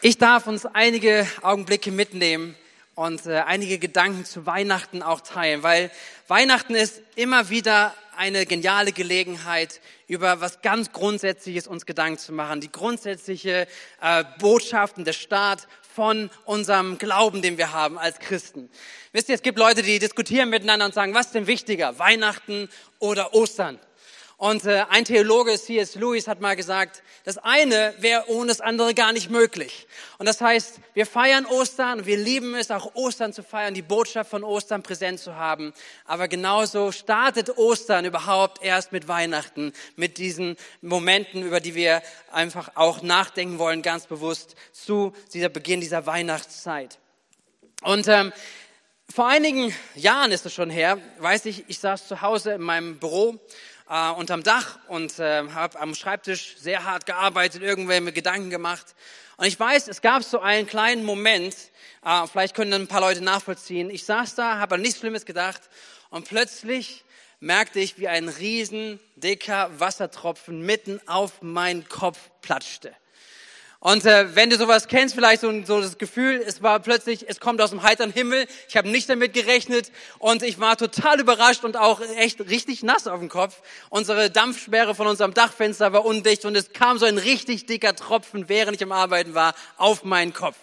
Ich darf uns einige Augenblicke mitnehmen und äh, einige Gedanken zu Weihnachten auch teilen, weil Weihnachten ist immer wieder eine geniale Gelegenheit, über was ganz Grundsätzliches uns Gedanken zu machen. Die grundsätzliche äh, Botschaften der Staat von unserem Glauben, den wir haben als Christen. Wisst ihr, es gibt Leute, die diskutieren miteinander und sagen, was ist denn wichtiger, Weihnachten oder Ostern? Und äh, ein Theologe, C.S. Lewis, hat mal gesagt, das eine wäre ohne das andere gar nicht möglich. Und das heißt, wir feiern Ostern wir lieben es, auch Ostern zu feiern, die Botschaft von Ostern präsent zu haben. Aber genauso startet Ostern überhaupt erst mit Weihnachten, mit diesen Momenten, über die wir einfach auch nachdenken wollen, ganz bewusst zu dieser Beginn dieser Weihnachtszeit. Und ähm, vor einigen Jahren ist es schon her, weiß ich, ich saß zu Hause in meinem Büro äh, unterm Dach und äh, habe am Schreibtisch sehr hart gearbeitet, irgendwelche Gedanken gemacht. Und ich weiß, es gab so einen kleinen Moment, äh, vielleicht können ein paar Leute nachvollziehen. Ich saß da, habe an nichts Schlimmes gedacht und plötzlich merkte ich, wie ein riesen dicker Wassertropfen mitten auf meinen Kopf platschte. Und äh, wenn du sowas kennst, vielleicht so, so das Gefühl, es war plötzlich, es kommt aus dem heiteren Himmel, ich habe nicht damit gerechnet und ich war total überrascht und auch echt richtig nass auf dem Kopf. Unsere Dampfsperre von unserem Dachfenster war undicht und es kam so ein richtig dicker Tropfen, während ich am Arbeiten war, auf meinen Kopf.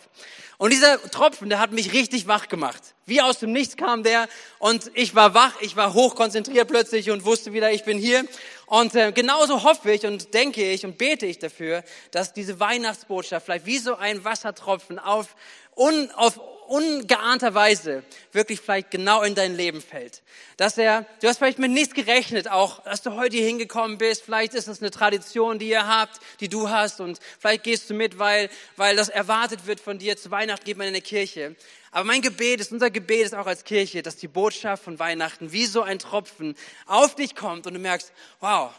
Und dieser Tropfen, der hat mich richtig wach gemacht. Wie aus dem Nichts kam der und ich war wach, ich war hochkonzentriert plötzlich und wusste wieder, ich bin hier. Und äh, genauso hoffe ich und denke ich und bete ich dafür, dass diese Weihnachtsbotschaft vielleicht wie so ein Wassertropfen auf, un, auf ungeahnter Weise wirklich vielleicht genau in dein Leben fällt. Dass er, du hast vielleicht mit nichts gerechnet, auch, dass du heute hier hingekommen bist. Vielleicht ist es eine Tradition, die ihr habt, die du hast und vielleicht gehst du mit, weil, weil das erwartet wird von dir. Zu Weihnachten geht man in eine Kirche. Aber mein Gebet ist, unser Gebet ist auch als Kirche, dass die Botschaft von Weihnachten wie so ein Tropfen auf dich kommt und du merkst, wow,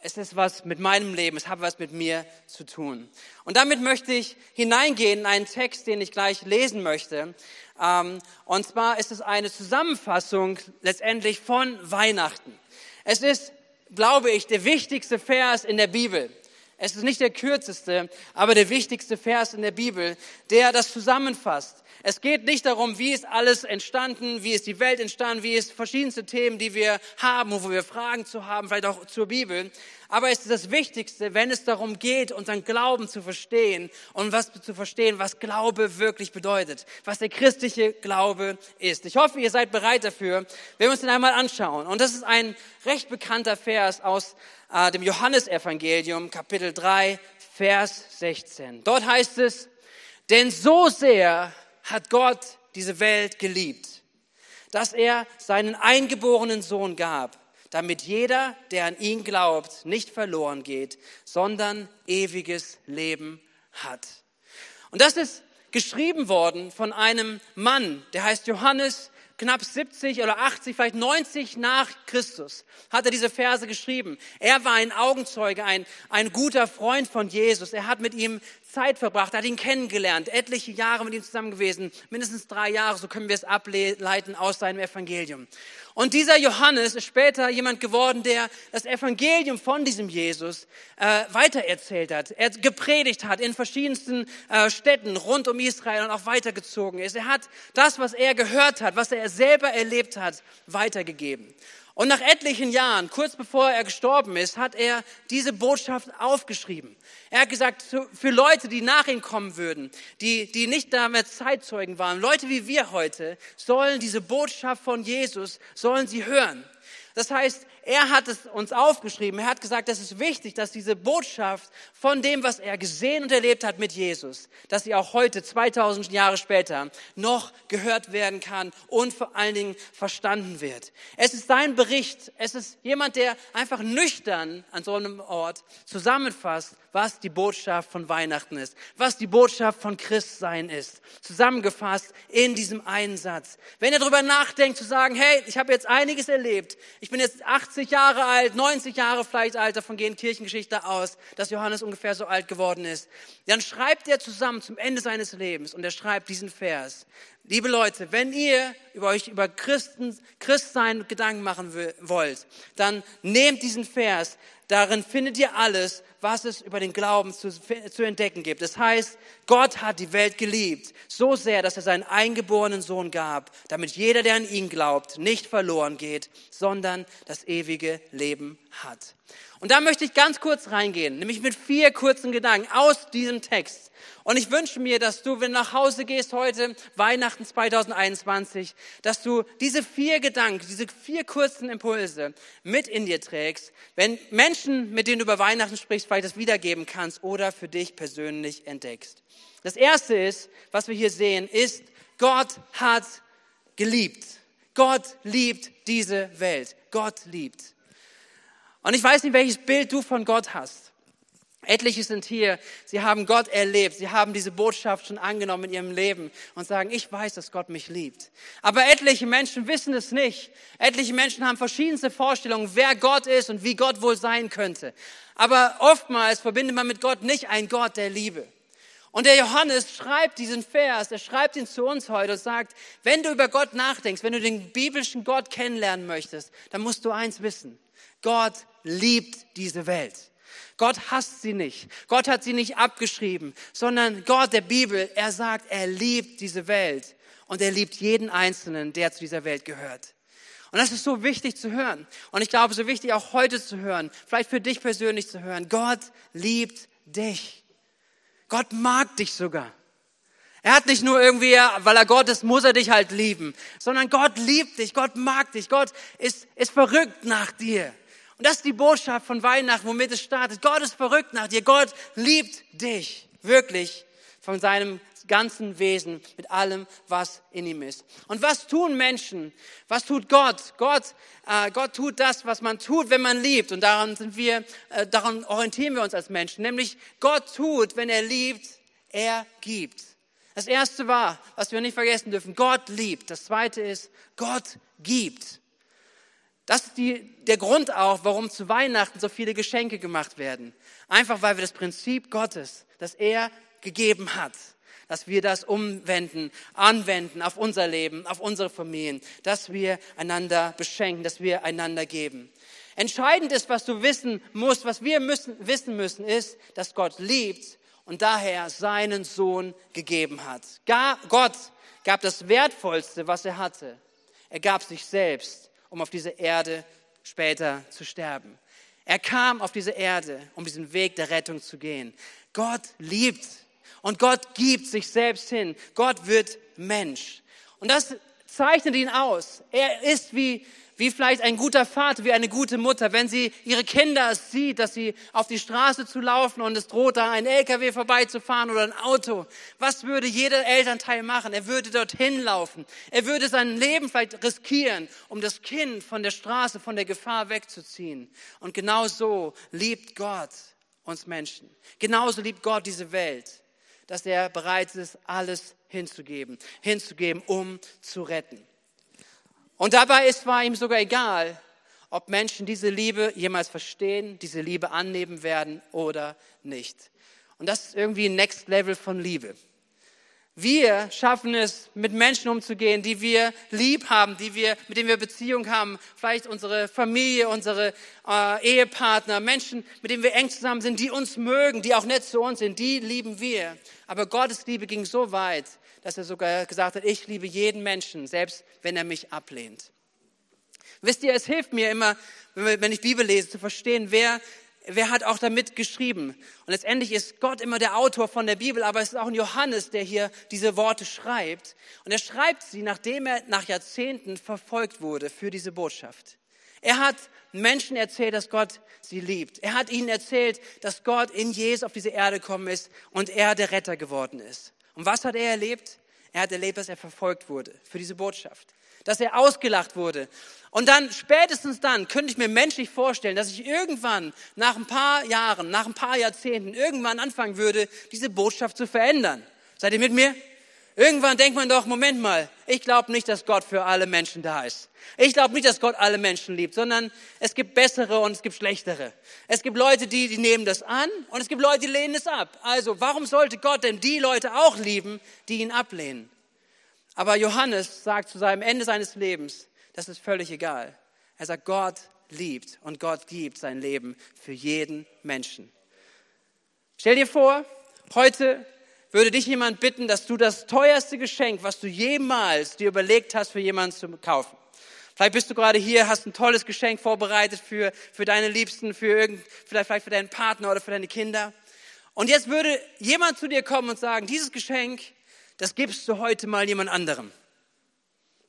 es ist was mit meinem Leben, es hat was mit mir zu tun. Und damit möchte ich hineingehen in einen Text, den ich gleich lesen möchte. Ähm, und zwar ist es eine Zusammenfassung letztendlich von Weihnachten. Es ist, glaube ich, der wichtigste Vers in der Bibel. Es ist nicht der kürzeste, aber der wichtigste Vers in der Bibel, der das zusammenfasst. Es geht nicht darum, wie ist alles entstanden, wie ist die Welt entstanden, wie ist verschiedenste Themen, die wir haben, wo wir Fragen zu haben, vielleicht auch zur Bibel. Aber es ist das Wichtigste, wenn es darum geht, unseren Glauben zu verstehen und was zu verstehen, was Glaube wirklich bedeutet, was der christliche Glaube ist. Ich hoffe, ihr seid bereit dafür, wenn wir uns den einmal anschauen. Und das ist ein recht bekannter Vers aus äh, dem Johannesevangelium, Kapitel 3, Vers 16. Dort heißt es, denn so sehr hat Gott diese Welt geliebt, dass er seinen eingeborenen Sohn gab, damit jeder, der an ihn glaubt, nicht verloren geht, sondern ewiges Leben hat. Und das ist geschrieben worden von einem Mann, der heißt Johannes, knapp 70 oder 80, vielleicht 90 nach Christus hat er diese Verse geschrieben. Er war ein Augenzeuge, ein, ein guter Freund von Jesus. Er hat mit ihm Zeit verbracht, hat ihn kennengelernt, etliche Jahre mit ihm zusammen gewesen, mindestens drei Jahre, so können wir es ableiten aus seinem Evangelium. Und dieser Johannes ist später jemand geworden, der das Evangelium von diesem Jesus äh, weitererzählt hat, er gepredigt hat in verschiedensten äh, Städten rund um Israel und auch weitergezogen ist. Er hat das, was er gehört hat, was er selber erlebt hat, weitergegeben. Und nach etlichen Jahren, kurz bevor er gestorben ist, hat er diese Botschaft aufgeschrieben. Er hat gesagt, für Leute, die nach ihm kommen würden, die, die nicht damals Zeitzeugen waren, Leute wie wir heute, sollen diese Botschaft von Jesus, sollen sie hören. Das heißt, er hat es uns aufgeschrieben. Er hat gesagt, es ist wichtig, dass diese Botschaft von dem, was er gesehen und erlebt hat mit Jesus, dass sie auch heute, 2000 Jahre später, noch gehört werden kann und vor allen Dingen verstanden wird. Es ist sein Bericht. Es ist jemand, der einfach nüchtern an so einem Ort zusammenfasst, was die Botschaft von Weihnachten ist, was die Botschaft von Christsein ist. Zusammengefasst in diesem einen Satz. Wenn ihr darüber nachdenkt, zu sagen, hey, ich habe jetzt einiges erlebt, ich bin jetzt 80 Jahre alt, 90 Jahre vielleicht alt, davon gehen Kirchengeschichte aus, dass Johannes ungefähr so alt geworden ist, dann schreibt er zusammen zum Ende seines Lebens und er schreibt diesen Vers. Liebe Leute, wenn ihr über euch über Christen, Christsein Gedanken machen wollt, dann nehmt diesen Vers, Darin findet ihr alles, was es über den Glauben zu, zu entdecken gibt. Das heißt, Gott hat die Welt geliebt, so sehr, dass er seinen eingeborenen Sohn gab, damit jeder, der an ihn glaubt, nicht verloren geht, sondern das ewige Leben hat. Und da möchte ich ganz kurz reingehen, nämlich mit vier kurzen Gedanken aus diesem Text. Und ich wünsche mir, dass du, wenn du nach Hause gehst heute, Weihnachten 2021, dass du diese vier Gedanken, diese vier kurzen Impulse mit in dir trägst, wenn Menschen, mit denen du über Weihnachten sprichst, vielleicht das wiedergeben kannst oder für dich persönlich entdeckst. Das erste ist, was wir hier sehen, ist, Gott hat geliebt. Gott liebt diese Welt. Gott liebt. Und ich weiß nicht, welches Bild du von Gott hast. Etliche sind hier, sie haben Gott erlebt, sie haben diese Botschaft schon angenommen in ihrem Leben und sagen, ich weiß, dass Gott mich liebt. Aber etliche Menschen wissen es nicht. Etliche Menschen haben verschiedenste Vorstellungen, wer Gott ist und wie Gott wohl sein könnte. Aber oftmals verbindet man mit Gott nicht einen Gott der Liebe. Und der Johannes schreibt diesen Vers, er schreibt ihn zu uns heute und sagt, wenn du über Gott nachdenkst, wenn du den biblischen Gott kennenlernen möchtest, dann musst du eins wissen. Gott liebt diese Welt. Gott hasst sie nicht. Gott hat sie nicht abgeschrieben, sondern Gott der Bibel, er sagt, er liebt diese Welt und er liebt jeden Einzelnen, der zu dieser Welt gehört. Und das ist so wichtig zu hören. Und ich glaube, so wichtig auch heute zu hören, vielleicht für dich persönlich zu hören. Gott liebt dich. Gott mag dich sogar. Er hat nicht nur irgendwie, weil er Gott ist, muss er dich halt lieben, sondern Gott liebt dich, Gott mag dich, Gott ist, ist verrückt nach dir. Und das ist die Botschaft von Weihnachten, womit es startet. Gott ist verrückt nach dir. Gott liebt dich. Wirklich. Von seinem ganzen Wesen, mit allem, was in ihm ist. Und was tun Menschen? Was tut Gott? Gott, äh, Gott tut das, was man tut, wenn man liebt. Und daran sind wir, äh, daran orientieren wir uns als Menschen. Nämlich Gott tut, wenn er liebt, er gibt. Das erste war, was wir nicht vergessen dürfen, Gott liebt. Das zweite ist, Gott gibt. Das ist die, der Grund auch, warum zu Weihnachten so viele Geschenke gemacht werden. Einfach weil wir das Prinzip Gottes, das er gegeben hat, dass wir das umwenden, anwenden auf unser Leben, auf unsere Familien, dass wir einander beschenken, dass wir einander geben. Entscheidend ist, was du wissen musst, was wir müssen, wissen müssen, ist, dass Gott liebt und daher seinen Sohn gegeben hat. Gott gab das Wertvollste, was er hatte. Er gab sich selbst um auf diese Erde später zu sterben. Er kam auf diese Erde, um diesen Weg der Rettung zu gehen. Gott liebt und Gott gibt sich selbst hin. Gott wird Mensch. Und das zeichnet ihn aus. Er ist wie wie vielleicht ein guter Vater, wie eine gute Mutter, wenn sie ihre Kinder sieht, dass sie auf die Straße zu laufen und es droht da ein LKW vorbeizufahren oder ein Auto. Was würde jeder Elternteil machen? Er würde dorthin laufen. Er würde sein Leben vielleicht riskieren, um das Kind von der Straße, von der Gefahr wegzuziehen. Und genau so liebt Gott uns Menschen. Genauso liebt Gott diese Welt, dass er bereit ist, alles hinzugeben, hinzugeben, um zu retten. Und dabei ist war ihm sogar egal, ob Menschen diese Liebe jemals verstehen, diese Liebe annehmen werden oder nicht. Und das ist irgendwie ein Next Level von Liebe. Wir schaffen es, mit Menschen umzugehen, die wir lieb haben, die wir, mit denen wir Beziehung haben, vielleicht unsere Familie, unsere äh, Ehepartner, Menschen, mit denen wir eng zusammen sind, die uns mögen, die auch nett zu uns sind, die lieben wir. Aber Gottes Liebe ging so weit, dass er sogar gesagt hat, ich liebe jeden Menschen, selbst wenn er mich ablehnt. Wisst ihr, es hilft mir immer, wenn ich Bibel lese, zu verstehen, wer, wer hat auch damit geschrieben. Und letztendlich ist Gott immer der Autor von der Bibel, aber es ist auch ein Johannes, der hier diese Worte schreibt. Und er schreibt sie, nachdem er nach Jahrzehnten verfolgt wurde für diese Botschaft. Er hat Menschen erzählt, dass Gott sie liebt. Er hat ihnen erzählt, dass Gott in Jesus auf diese Erde gekommen ist und er der Retter geworden ist. Und was hat er erlebt? Er hat erlebt, dass er verfolgt wurde für diese Botschaft, dass er ausgelacht wurde. Und dann, spätestens dann, könnte ich mir menschlich vorstellen, dass ich irgendwann, nach ein paar Jahren, nach ein paar Jahrzehnten, irgendwann anfangen würde, diese Botschaft zu verändern. Seid ihr mit mir? Irgendwann denkt man doch, Moment mal, ich glaube nicht, dass Gott für alle Menschen da ist. Ich glaube nicht, dass Gott alle Menschen liebt, sondern es gibt bessere und es gibt schlechtere. Es gibt Leute, die, die nehmen das an und es gibt Leute, die lehnen es ab. Also warum sollte Gott denn die Leute auch lieben, die ihn ablehnen? Aber Johannes sagt zu seinem Ende seines Lebens, das ist völlig egal. Er sagt, Gott liebt und Gott gibt sein Leben für jeden Menschen. Stell dir vor, heute würde dich jemand bitten, dass du das teuerste Geschenk, was du jemals dir überlegt hast, für jemanden zu kaufen. Vielleicht bist du gerade hier, hast ein tolles Geschenk vorbereitet für, für deine Liebsten, für irgend, vielleicht, vielleicht für deinen Partner oder für deine Kinder. Und jetzt würde jemand zu dir kommen und sagen, dieses Geschenk, das gibst du heute mal jemand anderem.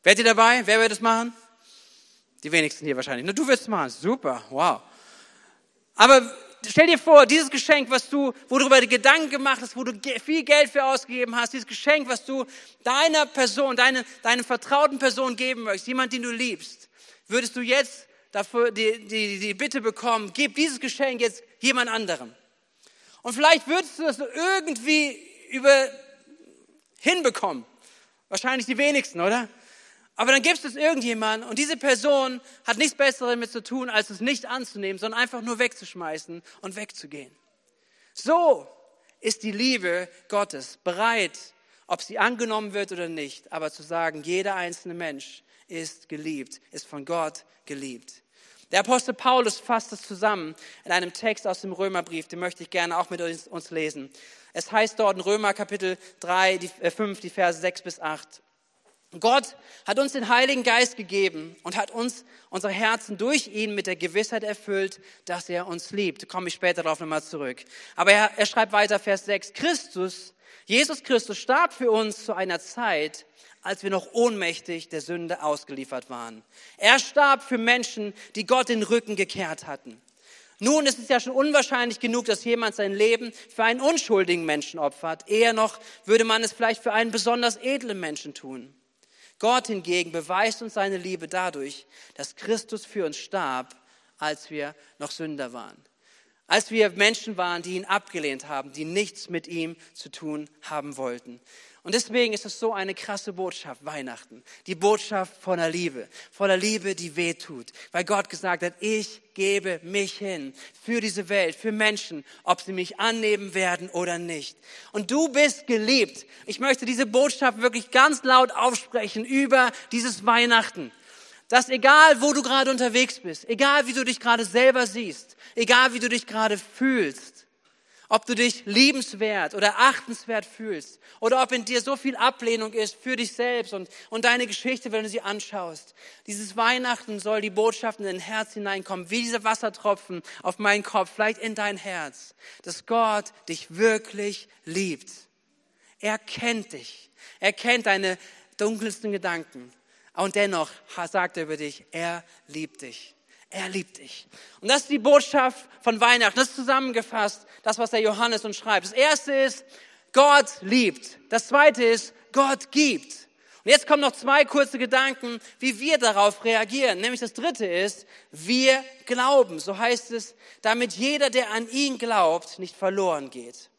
Werdet ihr dabei? Wer wird es machen? Die wenigsten hier wahrscheinlich. Nur du wirst es machen. Super, wow. Aber stell dir vor, dieses Geschenk, was du, wo du Gedanken gemacht hast, wo du viel Geld für ausgegeben hast, dieses Geschenk, was du deiner Person, deine, deiner vertrauten Person geben möchtest, jemand, den du liebst, würdest du jetzt dafür die, die, die Bitte bekommen, gib dieses Geschenk jetzt jemand anderem. Und vielleicht würdest du das irgendwie über hinbekommen. Wahrscheinlich die wenigsten, oder? Aber dann gibt es irgendjemanden und diese Person hat nichts Besseres damit zu tun, als es nicht anzunehmen, sondern einfach nur wegzuschmeißen und wegzugehen. So ist die Liebe Gottes bereit, ob sie angenommen wird oder nicht, aber zu sagen, jeder einzelne Mensch ist geliebt, ist von Gott geliebt. Der Apostel Paulus fasst es zusammen in einem Text aus dem Römerbrief, den möchte ich gerne auch mit uns lesen. Es heißt dort in Römer Kapitel 3, die, äh 5, die Verse 6 bis 8. Gott hat uns den Heiligen Geist gegeben und hat uns unsere Herzen durch ihn mit der Gewissheit erfüllt, dass er uns liebt. Komme ich später darauf nochmal zurück. Aber er, er schreibt weiter, Vers 6, Christus, Jesus Christus starb für uns zu einer Zeit, als wir noch ohnmächtig der Sünde ausgeliefert waren. Er starb für Menschen, die Gott den Rücken gekehrt hatten. Nun ist es ja schon unwahrscheinlich genug, dass jemand sein Leben für einen unschuldigen Menschen opfert. Eher noch würde man es vielleicht für einen besonders edlen Menschen tun. Gott hingegen beweist uns seine Liebe dadurch, dass Christus für uns starb, als wir noch Sünder waren. Als wir Menschen waren, die ihn abgelehnt haben, die nichts mit ihm zu tun haben wollten. Und deswegen ist es so eine krasse Botschaft, Weihnachten. Die Botschaft voller Liebe. Voller Liebe, die weh tut. Weil Gott gesagt hat, ich gebe mich hin für diese Welt, für Menschen, ob sie mich annehmen werden oder nicht. Und du bist geliebt. Ich möchte diese Botschaft wirklich ganz laut aufsprechen über dieses Weihnachten. Dass egal, wo du gerade unterwegs bist, egal wie du dich gerade selber siehst, egal wie du dich gerade fühlst, ob du dich liebenswert oder achtenswert fühlst oder ob in dir so viel Ablehnung ist für dich selbst und, und deine Geschichte, wenn du sie anschaust. Dieses Weihnachten soll die Botschaft in dein Herz hineinkommen, wie diese Wassertropfen auf meinen Kopf, vielleicht in dein Herz, dass Gott dich wirklich liebt. Er kennt dich. Er kennt deine dunkelsten Gedanken. Und dennoch sagt er über dich, er liebt dich. Er liebt dich. Und das ist die Botschaft von Weihnachten. Das ist zusammengefasst, das, was der Johannes uns schreibt. Das erste ist, Gott liebt. Das zweite ist, Gott gibt. Und jetzt kommen noch zwei kurze Gedanken, wie wir darauf reagieren. Nämlich das dritte ist, wir glauben. So heißt es, damit jeder, der an ihn glaubt, nicht verloren geht.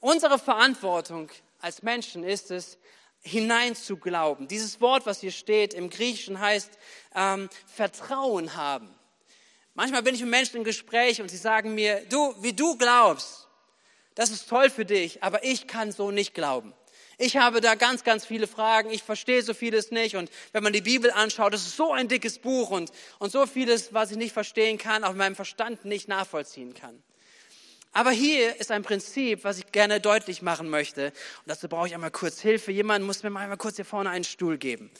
Unsere Verantwortung als Menschen ist es, hinein zu glauben. Dieses Wort, was hier steht im Griechischen, heißt ähm, Vertrauen haben. Manchmal bin ich mit Menschen im Gespräch und sie sagen mir, du, wie du glaubst, das ist toll für dich, aber ich kann so nicht glauben. Ich habe da ganz, ganz viele Fragen. Ich verstehe so vieles nicht. Und wenn man die Bibel anschaut, das ist so ein dickes Buch und, und so vieles, was ich nicht verstehen kann, auch in meinem Verstand nicht nachvollziehen kann. Aber hier ist ein Prinzip, was ich gerne deutlich machen möchte. Und dazu brauche ich einmal kurz Hilfe. Jemand muss mir mal einmal kurz hier vorne einen Stuhl geben.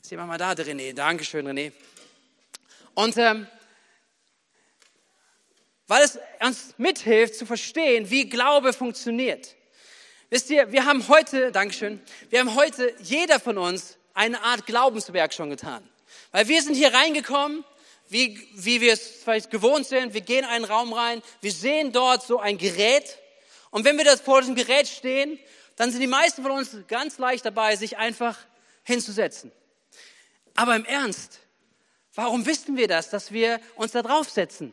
Ist jemand mal da, René? Dankeschön, René. Und ähm, weil es uns mithilft zu verstehen, wie Glaube funktioniert. Wisst ihr, wir haben heute, Dankeschön, wir haben heute, jeder von uns, eine Art Glaubenswerk schon getan. Weil wir sind hier reingekommen, wie, wie wir es vielleicht gewohnt sind, wir gehen in einen Raum rein, wir sehen dort so ein Gerät und wenn wir das vor diesem Gerät stehen, dann sind die meisten von uns ganz leicht dabei, sich einfach hinzusetzen. Aber im Ernst, warum wissen wir das, dass wir uns da draufsetzen?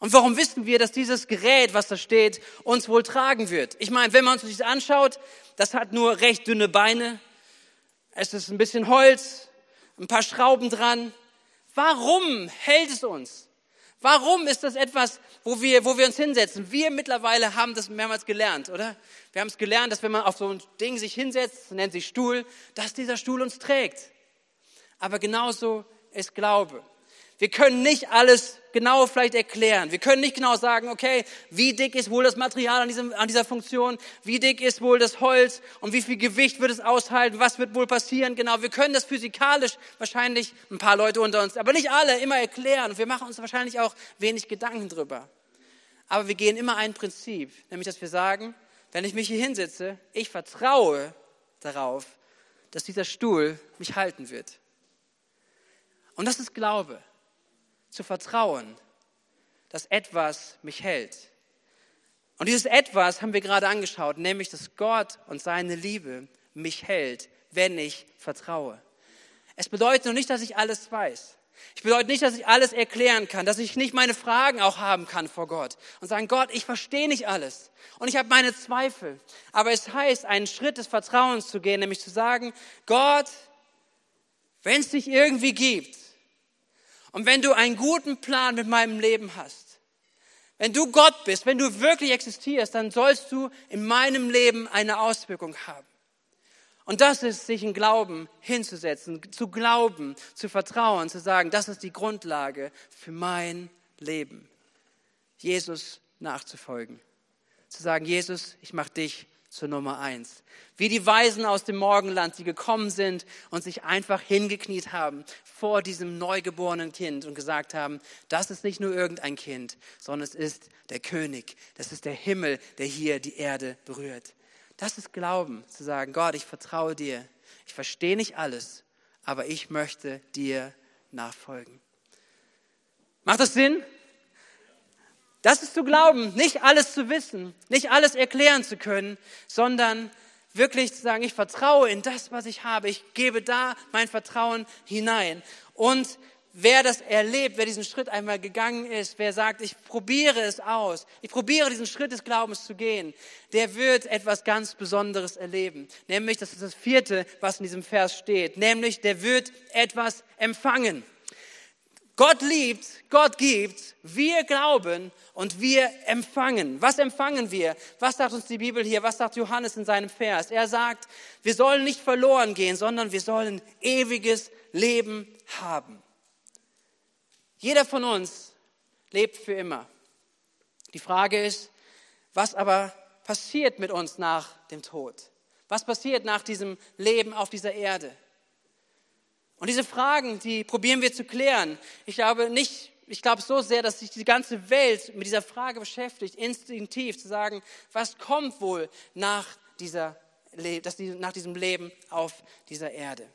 Und warum wissen wir, dass dieses Gerät, was da steht, uns wohl tragen wird? Ich meine, wenn man sich das anschaut, das hat nur recht dünne Beine. Es ist ein bisschen Holz, ein paar Schrauben dran. Warum hält es uns? Warum ist das etwas, wo wir, wo wir uns hinsetzen? Wir mittlerweile haben das mehrmals gelernt, oder? Wir haben es gelernt, dass wenn man auf so ein Ding sich hinsetzt, nennt sich Stuhl, dass dieser Stuhl uns trägt. Aber genauso ist Glaube. Wir können nicht alles genau vielleicht erklären. Wir können nicht genau sagen, okay, wie dick ist wohl das Material an, diesem, an dieser Funktion, wie dick ist wohl das Holz und wie viel Gewicht wird es aushalten, was wird wohl passieren. Genau, wir können das physikalisch wahrscheinlich ein paar Leute unter uns, aber nicht alle immer erklären. Wir machen uns wahrscheinlich auch wenig Gedanken drüber. Aber wir gehen immer ein Prinzip, nämlich dass wir sagen, wenn ich mich hier hinsetze, ich vertraue darauf, dass dieser Stuhl mich halten wird. Und das ist Glaube zu vertrauen, dass etwas mich hält. Und dieses etwas haben wir gerade angeschaut, nämlich dass Gott und seine Liebe mich hält, wenn ich vertraue. Es bedeutet noch nicht, dass ich alles weiß. Ich bedeutet nicht, dass ich alles erklären kann, dass ich nicht meine Fragen auch haben kann vor Gott und sagen, Gott, ich verstehe nicht alles und ich habe meine Zweifel. Aber es heißt, einen Schritt des Vertrauens zu gehen, nämlich zu sagen, Gott, wenn es dich irgendwie gibt, und wenn du einen guten Plan mit meinem Leben hast, wenn du Gott bist, wenn du wirklich existierst, dann sollst du in meinem Leben eine Auswirkung haben. Und das ist, sich in Glauben hinzusetzen, zu glauben, zu vertrauen, zu sagen, das ist die Grundlage für mein Leben. Jesus nachzufolgen. Zu sagen, Jesus, ich mache dich zur Nummer eins. Wie die Weisen aus dem Morgenland, die gekommen sind und sich einfach hingekniet haben vor diesem neugeborenen Kind und gesagt haben, das ist nicht nur irgendein Kind, sondern es ist der König, das ist der Himmel, der hier die Erde berührt. Das ist Glauben, zu sagen, Gott, ich vertraue dir. Ich verstehe nicht alles, aber ich möchte dir nachfolgen. Macht das Sinn? Das ist zu glauben, nicht alles zu wissen, nicht alles erklären zu können, sondern wirklich zu sagen, ich vertraue in das, was ich habe. Ich gebe da mein Vertrauen hinein. Und wer das erlebt, wer diesen Schritt einmal gegangen ist, wer sagt, ich probiere es aus, ich probiere diesen Schritt des Glaubens zu gehen, der wird etwas ganz Besonderes erleben. Nämlich, das ist das vierte, was in diesem Vers steht, nämlich der wird etwas empfangen. Gott liebt, Gott gibt, wir glauben und wir empfangen. Was empfangen wir? Was sagt uns die Bibel hier? Was sagt Johannes in seinem Vers? Er sagt, wir sollen nicht verloren gehen, sondern wir sollen ewiges Leben haben. Jeder von uns lebt für immer. Die Frage ist, was aber passiert mit uns nach dem Tod? Was passiert nach diesem Leben auf dieser Erde? Und diese Fragen, die probieren wir zu klären. Ich glaube nicht, ich glaube so sehr, dass sich die ganze Welt mit dieser Frage beschäftigt, instinktiv zu sagen, was kommt wohl nach, dieser, nach diesem Leben auf dieser Erde.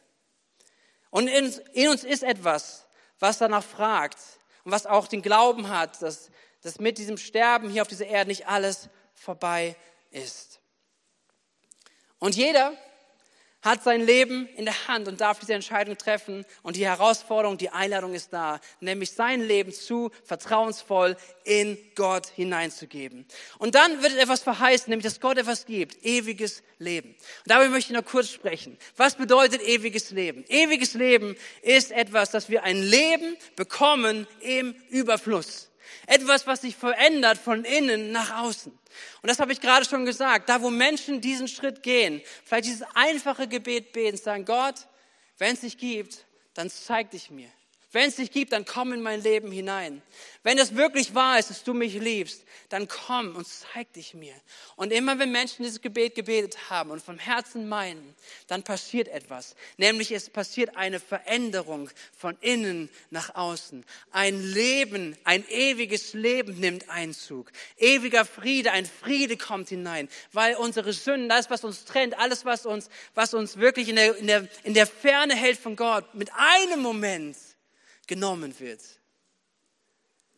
Und in, in uns ist etwas, was danach fragt und was auch den Glauben hat, dass, dass mit diesem Sterben hier auf dieser Erde nicht alles vorbei ist. Und jeder, hat sein Leben in der Hand und darf diese Entscheidung treffen. Und die Herausforderung, die Einladung ist da, nämlich sein Leben zu vertrauensvoll in Gott hineinzugeben. Und dann wird etwas verheißen, nämlich dass Gott etwas gibt, ewiges Leben. Und darüber möchte ich noch kurz sprechen. Was bedeutet ewiges Leben? Ewiges Leben ist etwas, dass wir ein Leben bekommen im Überfluss. Etwas, was sich verändert von innen nach außen. Und das habe ich gerade schon gesagt. Da, wo Menschen diesen Schritt gehen, vielleicht dieses einfache Gebet beten, sagen, Gott, wenn es dich gibt, dann zeig dich mir. Wenn es dich gibt, dann komm in mein Leben hinein. Wenn es wirklich wahr ist, dass du mich liebst, dann komm und zeig dich mir. Und immer wenn Menschen dieses Gebet gebetet haben und vom Herzen meinen, dann passiert etwas. Nämlich es passiert eine Veränderung von innen nach außen. Ein Leben, ein ewiges Leben nimmt Einzug. Ewiger Friede, ein Friede kommt hinein, weil unsere Sünden, das, was uns trennt, alles, was uns, was uns wirklich in der, in der, in der Ferne hält von Gott, mit einem Moment genommen wird.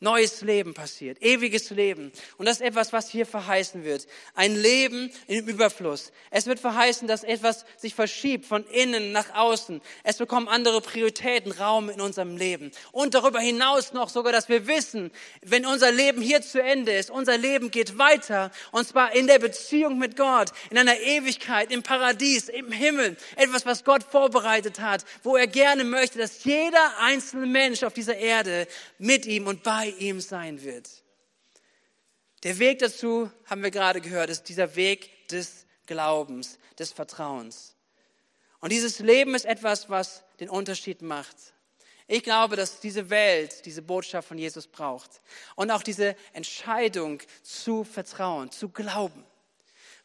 Neues Leben passiert, ewiges Leben. Und das ist etwas, was hier verheißen wird. Ein Leben im Überfluss. Es wird verheißen, dass etwas sich verschiebt von innen nach außen. Es bekommen andere Prioritäten Raum in unserem Leben. Und darüber hinaus noch sogar, dass wir wissen, wenn unser Leben hier zu Ende ist, unser Leben geht weiter. Und zwar in der Beziehung mit Gott, in einer Ewigkeit, im Paradies, im Himmel. Etwas, was Gott vorbereitet hat, wo er gerne möchte, dass jeder einzelne Mensch auf dieser Erde mit ihm und bei ihm sein wird. Der Weg dazu, haben wir gerade gehört, ist dieser Weg des Glaubens, des Vertrauens. Und dieses Leben ist etwas, was den Unterschied macht. Ich glaube, dass diese Welt diese Botschaft von Jesus braucht und auch diese Entscheidung zu vertrauen, zu glauben.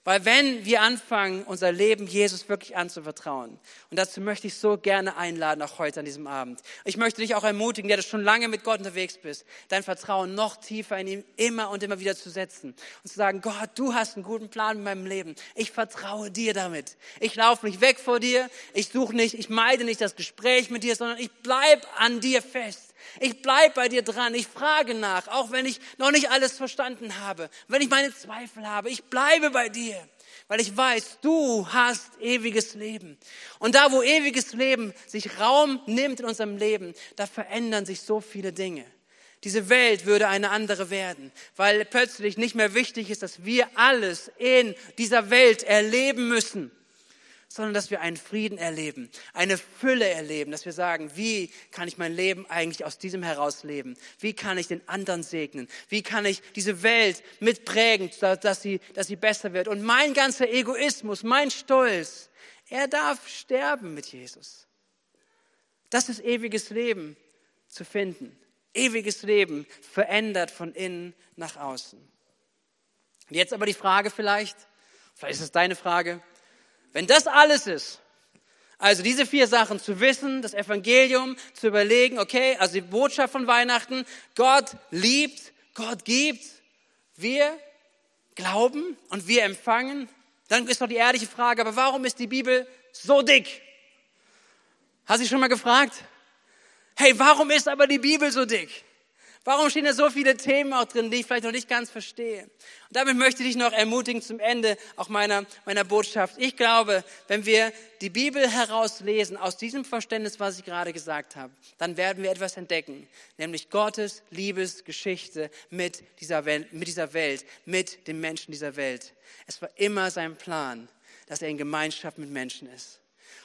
Weil wenn wir anfangen, unser Leben Jesus wirklich anzuvertrauen, und dazu möchte ich so gerne einladen, auch heute an diesem Abend. Ich möchte dich auch ermutigen, der du schon lange mit Gott unterwegs bist, dein Vertrauen noch tiefer in ihm immer und immer wieder zu setzen und zu sagen, Gott, du hast einen guten Plan in meinem Leben. Ich vertraue dir damit. Ich laufe nicht weg vor dir. Ich suche nicht, ich meide nicht das Gespräch mit dir, sondern ich bleib an dir fest. Ich bleib bei dir dran. Ich frage nach, auch wenn ich noch nicht alles verstanden habe, wenn ich meine Zweifel habe. Ich bleibe bei dir, weil ich weiß, du hast ewiges Leben. Und da, wo ewiges Leben sich Raum nimmt in unserem Leben, da verändern sich so viele Dinge. Diese Welt würde eine andere werden, weil plötzlich nicht mehr wichtig ist, dass wir alles in dieser Welt erleben müssen sondern dass wir einen Frieden erleben, eine Fülle erleben, dass wir sagen, wie kann ich mein Leben eigentlich aus diesem heraus leben? Wie kann ich den anderen segnen? Wie kann ich diese Welt mitprägen, dass sie, dass sie besser wird? Und mein ganzer Egoismus, mein Stolz, er darf sterben mit Jesus. Das ist ewiges Leben zu finden. Ewiges Leben verändert von innen nach außen. Jetzt aber die Frage vielleicht, vielleicht ist es deine Frage, wenn das alles ist, also diese vier Sachen zu wissen, das Evangelium zu überlegen, okay, also die Botschaft von Weihnachten, Gott liebt, Gott gibt, wir glauben und wir empfangen, dann ist doch die ehrliche Frage, aber warum ist die Bibel so dick? Hast du dich schon mal gefragt? Hey, warum ist aber die Bibel so dick? Warum stehen da so viele Themen auch drin, die ich vielleicht noch nicht ganz verstehe? Und damit möchte ich dich noch ermutigen zum Ende auch meiner, meiner Botschaft. Ich glaube, wenn wir die Bibel herauslesen aus diesem Verständnis, was ich gerade gesagt habe, dann werden wir etwas entdecken, nämlich Gottes Liebesgeschichte mit dieser Welt, mit dieser Welt, mit den Menschen dieser Welt. Es war immer sein Plan, dass er in Gemeinschaft mit Menschen ist.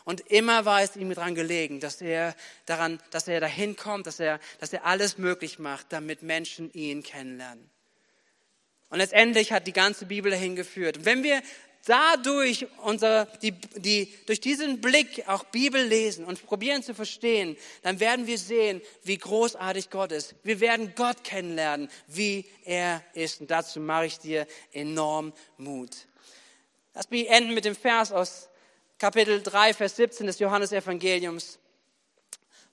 Und immer war es ihm daran gelegen, dass er daran, dass er dahin kommt, dass er, dass er alles möglich macht, damit Menschen ihn kennenlernen. Und letztendlich hat die ganze Bibel dahin geführt. Und wenn wir dadurch unser, die, die, durch diesen Blick auch Bibel lesen und probieren zu verstehen, dann werden wir sehen, wie großartig Gott ist. Wir werden Gott kennenlernen, wie er ist. Und dazu mache ich dir enorm Mut. Lass mich enden mit dem Vers aus Kapitel 3, Vers 17 des Johannesevangeliums,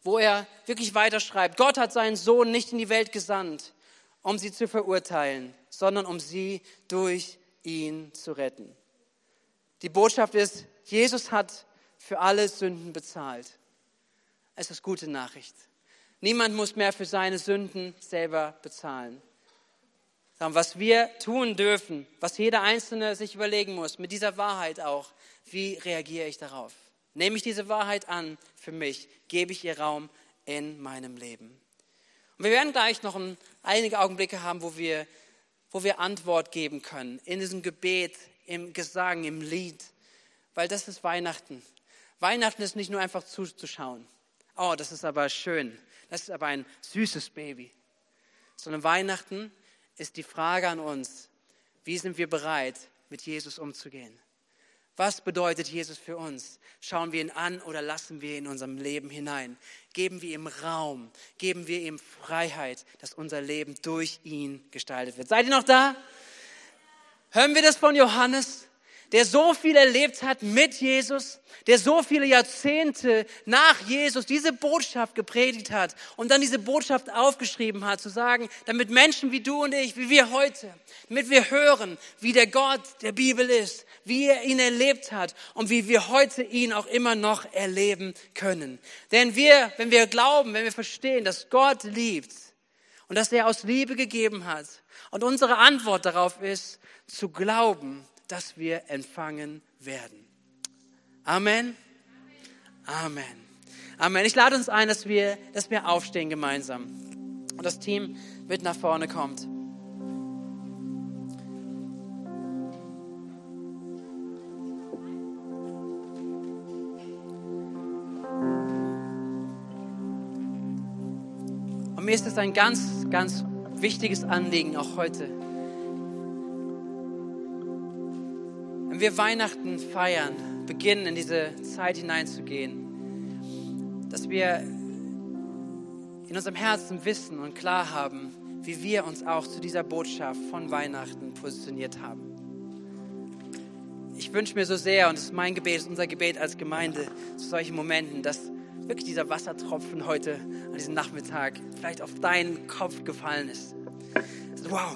wo er wirklich weiterschreibt, Gott hat seinen Sohn nicht in die Welt gesandt, um sie zu verurteilen, sondern um sie durch ihn zu retten. Die Botschaft ist, Jesus hat für alle Sünden bezahlt. Es ist gute Nachricht. Niemand muss mehr für seine Sünden selber bezahlen. Was wir tun dürfen, was jeder Einzelne sich überlegen muss, mit dieser Wahrheit auch, wie reagiere ich darauf? Nehme ich diese Wahrheit an für mich? Gebe ich ihr Raum in meinem Leben? Und wir werden gleich noch einige Augenblicke haben, wo wir, wo wir Antwort geben können. In diesem Gebet, im Gesang, im Lied. Weil das ist Weihnachten. Weihnachten ist nicht nur einfach zuzuschauen. Oh, das ist aber schön. Das ist aber ein süßes Baby. Sondern Weihnachten ist die Frage an uns, wie sind wir bereit, mit Jesus umzugehen? Was bedeutet Jesus für uns? Schauen wir ihn an oder lassen wir ihn in unserem Leben hinein? Geben wir ihm Raum? Geben wir ihm Freiheit, dass unser Leben durch ihn gestaltet wird? Seid ihr noch da? Hören wir das von Johannes? Der so viel erlebt hat mit Jesus, der so viele Jahrzehnte nach Jesus diese Botschaft gepredigt hat und dann diese Botschaft aufgeschrieben hat, zu sagen, damit Menschen wie du und ich, wie wir heute, damit wir hören, wie der Gott der Bibel ist, wie er ihn erlebt hat und wie wir heute ihn auch immer noch erleben können. Denn wir, wenn wir glauben, wenn wir verstehen, dass Gott liebt und dass er aus Liebe gegeben hat und unsere Antwort darauf ist, zu glauben, dass wir empfangen werden. Amen. Amen. Amen. Ich lade uns ein, dass wir, dass wir aufstehen gemeinsam. Und das Team mit nach vorne kommt. Und mir ist es ein ganz, ganz wichtiges Anliegen auch heute wir Weihnachten feiern, beginnen in diese Zeit hineinzugehen, dass wir in unserem Herzen wissen und klar haben, wie wir uns auch zu dieser Botschaft von Weihnachten positioniert haben. Ich wünsche mir so sehr, und es ist mein Gebet, es ist unser Gebet als Gemeinde zu solchen Momenten, dass wirklich dieser Wassertropfen heute an diesem Nachmittag vielleicht auf deinen Kopf gefallen ist. Also, wow,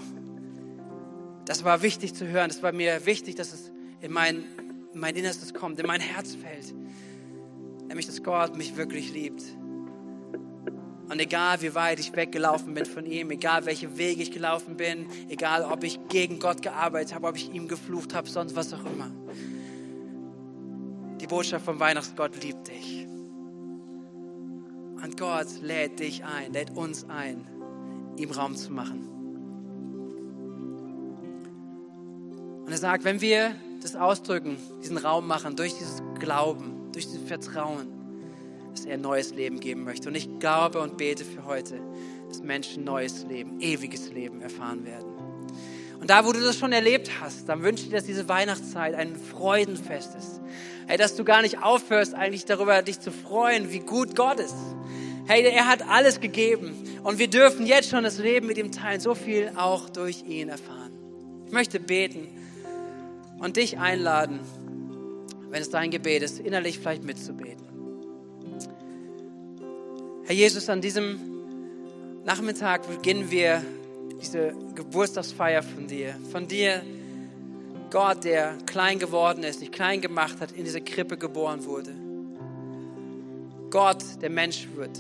das war wichtig zu hören. Das war mir wichtig, dass es in mein, in mein Innerstes kommt, in mein Herz fällt. Nämlich, dass Gott mich wirklich liebt. Und egal wie weit ich weggelaufen bin von ihm, egal welche Wege ich gelaufen bin, egal ob ich gegen Gott gearbeitet habe, ob ich ihm geflucht habe, sonst was auch immer. Die Botschaft vom Weihnachtsgott liebt dich. Und Gott lädt dich ein, lädt uns ein, ihm Raum zu machen. Und er sagt, wenn wir das ausdrücken, diesen Raum machen, durch dieses Glauben, durch dieses Vertrauen, dass er neues Leben geben möchte. Und ich glaube und bete für heute, dass Menschen neues Leben, ewiges Leben erfahren werden. Und da, wo du das schon erlebt hast, dann wünsche ich dir, dass diese Weihnachtszeit ein Freudenfest ist. Hey, dass du gar nicht aufhörst, eigentlich darüber dich zu freuen, wie gut Gott ist. Hey, er hat alles gegeben und wir dürfen jetzt schon das Leben mit ihm teilen, so viel auch durch ihn erfahren. Ich möchte beten und dich einladen, wenn es dein Gebet ist, innerlich vielleicht mitzubeten. Herr Jesus, an diesem Nachmittag beginnen wir diese Geburtstagsfeier von dir. Von dir, Gott, der klein geworden ist, nicht klein gemacht hat, in diese Krippe geboren wurde. Gott, der Mensch wird,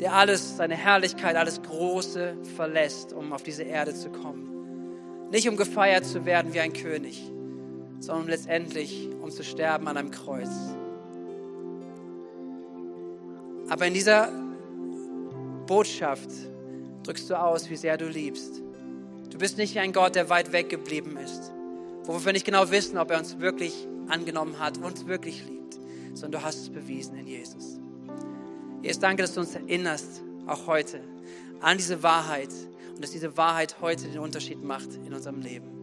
der alles, seine Herrlichkeit, alles Große verlässt, um auf diese Erde zu kommen. Nicht um gefeiert zu werden wie ein König, sondern letztendlich um zu sterben an einem Kreuz. Aber in dieser Botschaft drückst du aus, wie sehr du liebst. Du bist nicht ein Gott, der weit weg geblieben ist, wo wir nicht genau wissen, ob er uns wirklich angenommen hat, uns wirklich liebt, sondern du hast es bewiesen in Jesus. Jesus, danke, dass du uns erinnerst, auch heute, an diese Wahrheit und dass diese Wahrheit heute den Unterschied macht in unserem Leben.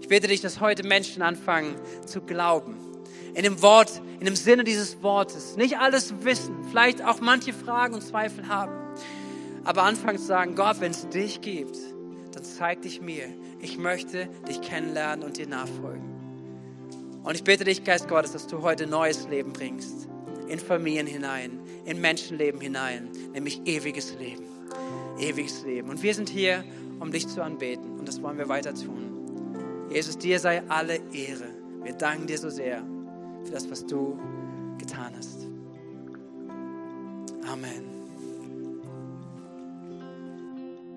Ich bitte dich, dass heute Menschen anfangen zu glauben. In dem Wort, in dem Sinne dieses Wortes. Nicht alles wissen, vielleicht auch manche Fragen und Zweifel haben. Aber anfangen zu sagen, Gott, wenn es dich gibt, dann zeig dich mir. Ich möchte dich kennenlernen und dir nachfolgen. Und ich bitte dich, Geist Gottes, dass du heute neues Leben bringst. In Familien hinein, in Menschenleben hinein, nämlich ewiges Leben. Ewiges Leben. Und wir sind hier, um dich zu anbeten. Und das wollen wir weiter tun. Jesus, dir sei alle Ehre. Wir danken dir so sehr für das, was du getan hast. Amen.